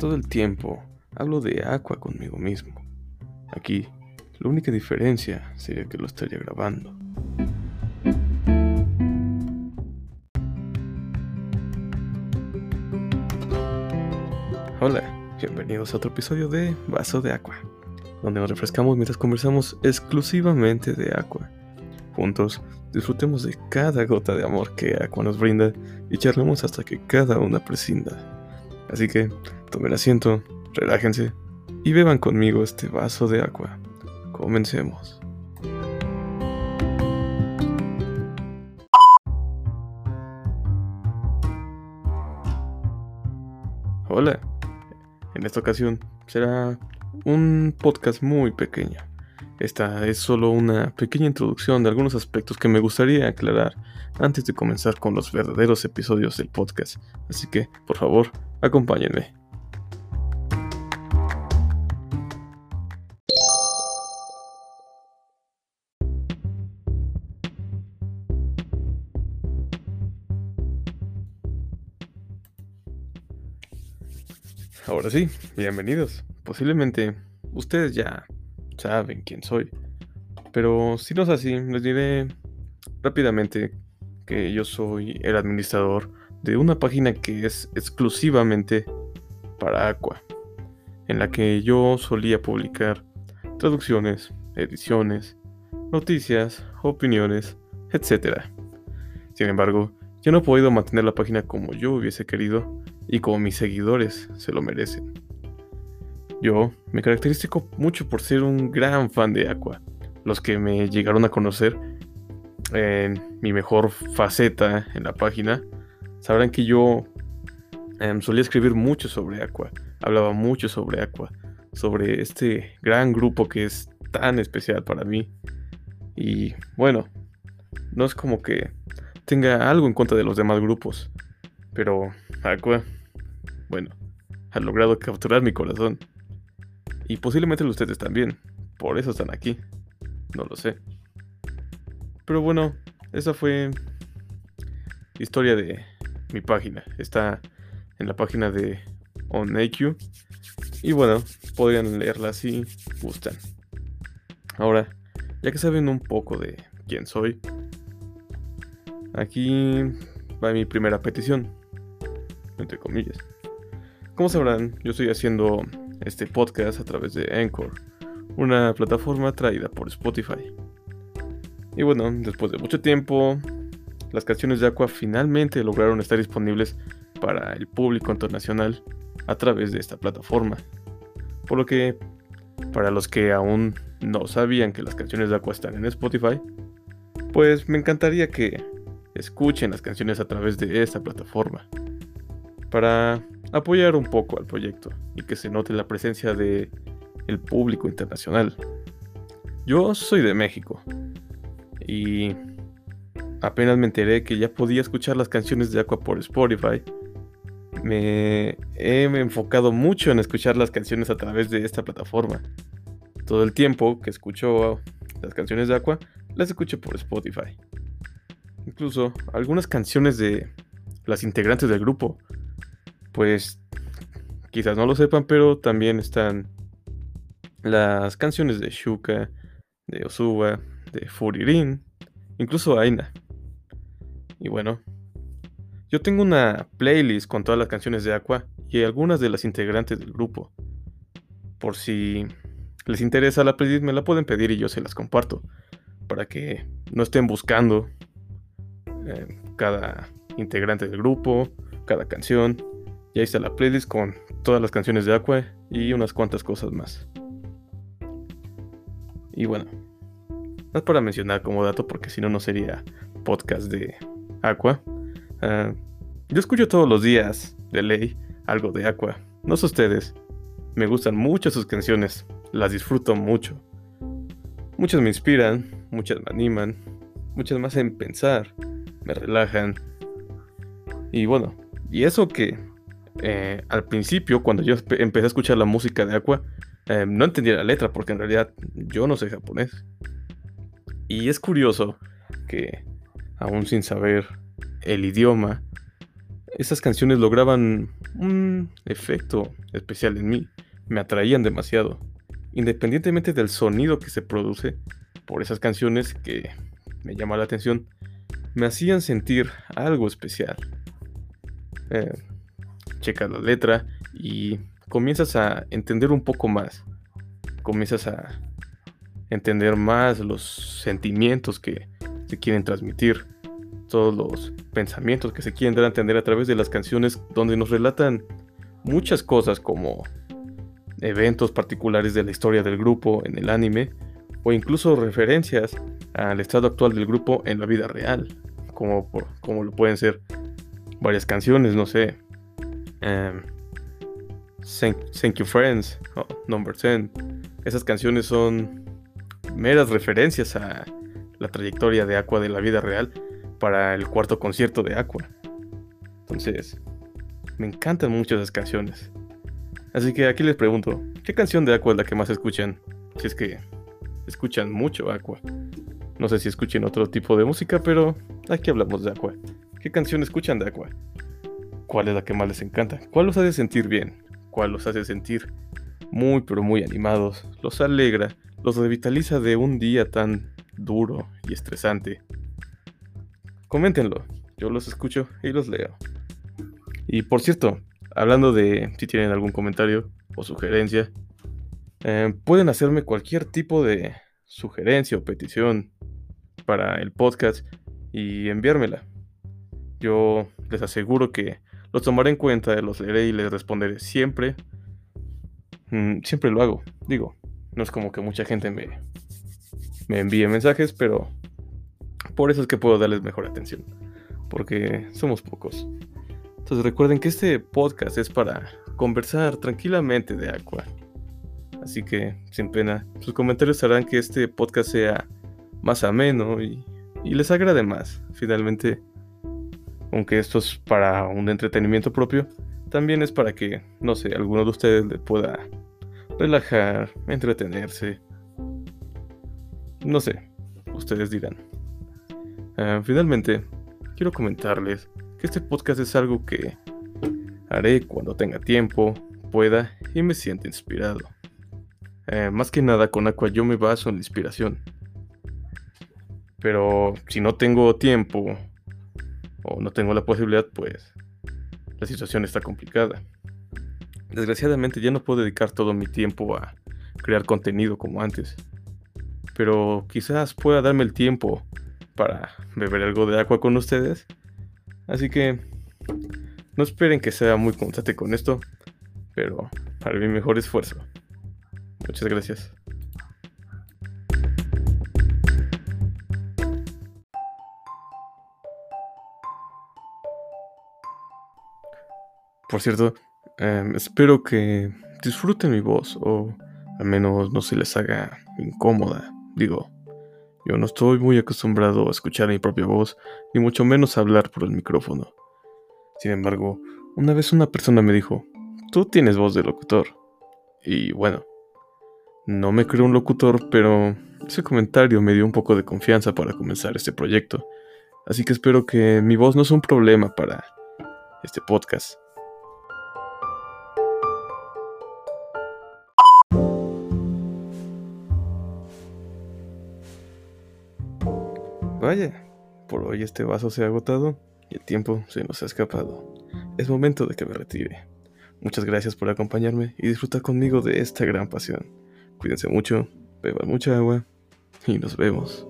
Todo el tiempo hablo de Aqua conmigo mismo. Aquí, la única diferencia sería que lo estaría grabando. Hola, bienvenidos a otro episodio de Vaso de Aqua, donde nos refrescamos mientras conversamos exclusivamente de Aqua. Juntos disfrutemos de cada gota de amor que Aqua nos brinda y charlemos hasta que cada una prescinda. Así que tomen asiento, relájense y beban conmigo este vaso de agua. Comencemos. Hola, en esta ocasión será un podcast muy pequeño. Esta es solo una pequeña introducción de algunos aspectos que me gustaría aclarar antes de comenzar con los verdaderos episodios del podcast. Así que, por favor, acompáñenme. Ahora sí, bienvenidos. Posiblemente ustedes ya saben quién soy. Pero si no es así, les diré rápidamente que yo soy el administrador de una página que es exclusivamente para Aqua, en la que yo solía publicar traducciones, ediciones, noticias, opiniones, etc. Sin embargo, yo no he podido mantener la página como yo hubiese querido y como mis seguidores se lo merecen. Yo me caracterizo mucho por ser un gran fan de Aqua. Los que me llegaron a conocer en mi mejor faceta en la página sabrán que yo em, solía escribir mucho sobre Aqua. Hablaba mucho sobre Aqua. Sobre este gran grupo que es tan especial para mí. Y bueno, no es como que tenga algo en contra de los demás grupos. Pero Aqua, bueno, ha logrado capturar mi corazón. Y posiblemente ustedes también. Por eso están aquí. No lo sé. Pero bueno, esa fue historia de mi página. Está en la página de OnAQ. Y bueno, podrían leerla si gustan. Ahora, ya que saben un poco de quién soy, aquí va mi primera petición. Entre comillas. Como sabrán, yo estoy haciendo este podcast a través de Anchor, una plataforma traída por Spotify. Y bueno, después de mucho tiempo, las canciones de Aqua finalmente lograron estar disponibles para el público internacional a través de esta plataforma. Por lo que, para los que aún no sabían que las canciones de Aqua están en Spotify, pues me encantaría que escuchen las canciones a través de esta plataforma. Para apoyar un poco al proyecto y que se note la presencia de el público internacional. Yo soy de México y apenas me enteré que ya podía escuchar las canciones de Aqua por Spotify. Me he enfocado mucho en escuchar las canciones a través de esta plataforma. Todo el tiempo que escucho las canciones de Aqua, las escucho por Spotify. Incluso algunas canciones de las integrantes del grupo pues quizás no lo sepan, pero también están las canciones de Shuka, de Osuba, de Furirin, incluso Aina. Y bueno, yo tengo una playlist con todas las canciones de Aqua y algunas de las integrantes del grupo. Por si les interesa la playlist, me la pueden pedir y yo se las comparto. Para que no estén buscando eh, cada integrante del grupo, cada canción. Y ahí está la playlist con todas las canciones de Aqua y unas cuantas cosas más. Y bueno, no para mencionar como dato porque si no, no sería podcast de Aqua. Ah, yo escucho todos los días, de ley, algo de Aqua. No sé ustedes. Me gustan mucho sus canciones, las disfruto mucho. Muchas me inspiran, muchas me animan, muchas más en pensar, me relajan. Y bueno, y eso que eh, al principio, cuando yo empecé a escuchar la música de Aqua, eh, no entendía la letra porque en realidad yo no sé japonés. Y es curioso que, aún sin saber el idioma, esas canciones lograban un efecto especial en mí. Me atraían demasiado. Independientemente del sonido que se produce por esas canciones que me llama la atención, me hacían sentir algo especial. Eh, checas la letra y comienzas a entender un poco más. Comienzas a entender más los sentimientos que se quieren transmitir, todos los pensamientos que se quieren dar a entender a través de las canciones donde nos relatan muchas cosas como eventos particulares de la historia del grupo en el anime o incluso referencias al estado actual del grupo en la vida real, como, como lo pueden ser varias canciones, no sé. Em, thank, You Friends, Number 10. Esas canciones son meras referencias a la trayectoria de Aqua de la vida real para el cuarto concierto de Aqua. Entonces, me encantan mucho esas canciones. Así que aquí les pregunto, ¿qué canción de Aqua es la que más escuchan? Si es que escuchan mucho Aqua. No sé si escuchen otro tipo de música, pero aquí hablamos de Aqua. ¿Qué canción escuchan de Aqua? ¿Cuál es la que más les encanta? ¿Cuál los hace sentir bien? ¿Cuál los hace sentir muy pero muy animados? ¿Los alegra? ¿Los revitaliza de un día tan duro y estresante? Coméntenlo, yo los escucho y los leo. Y por cierto, hablando de si tienen algún comentario o sugerencia, eh, pueden hacerme cualquier tipo de sugerencia o petición para el podcast y enviármela. Yo les aseguro que los tomaré en cuenta, los leeré y les responderé siempre. Mm, siempre lo hago, digo. No es como que mucha gente me, me envíe mensajes, pero por eso es que puedo darles mejor atención. Porque somos pocos. Entonces recuerden que este podcast es para conversar tranquilamente de Aqua. Así que, sin pena, sus comentarios harán que este podcast sea más ameno y, y les agrade más. Finalmente, aunque esto es para un entretenimiento propio, también es para que, no sé, alguno de ustedes le pueda relajar, entretenerse. No sé, ustedes dirán. Ah, finalmente, quiero comentarles que este podcast es algo que haré cuando tenga tiempo, pueda y me sienta inspirado. Eh, más que nada con Aqua yo me baso en la inspiración. Pero si no tengo tiempo o no tengo la posibilidad, pues la situación está complicada. Desgraciadamente ya no puedo dedicar todo mi tiempo a crear contenido como antes. Pero quizás pueda darme el tiempo para beber algo de agua con ustedes. Así que no esperen que sea muy constante con esto, pero para mi mejor esfuerzo. Muchas gracias. Por cierto, em, espero que disfruten mi voz o al menos no se les haga incómoda. Digo, yo no estoy muy acostumbrado a escuchar mi propia voz, ni mucho menos a hablar por el micrófono. Sin embargo, una vez una persona me dijo, tú tienes voz de locutor. Y bueno, no me creo un locutor, pero ese comentario me dio un poco de confianza para comenzar este proyecto. Así que espero que mi voz no sea un problema para este podcast. Vaya, por hoy este vaso se ha agotado y el tiempo se nos ha escapado. Es momento de que me retire. Muchas gracias por acompañarme y disfrutar conmigo de esta gran pasión. Cuídense mucho, beban mucha agua y nos vemos.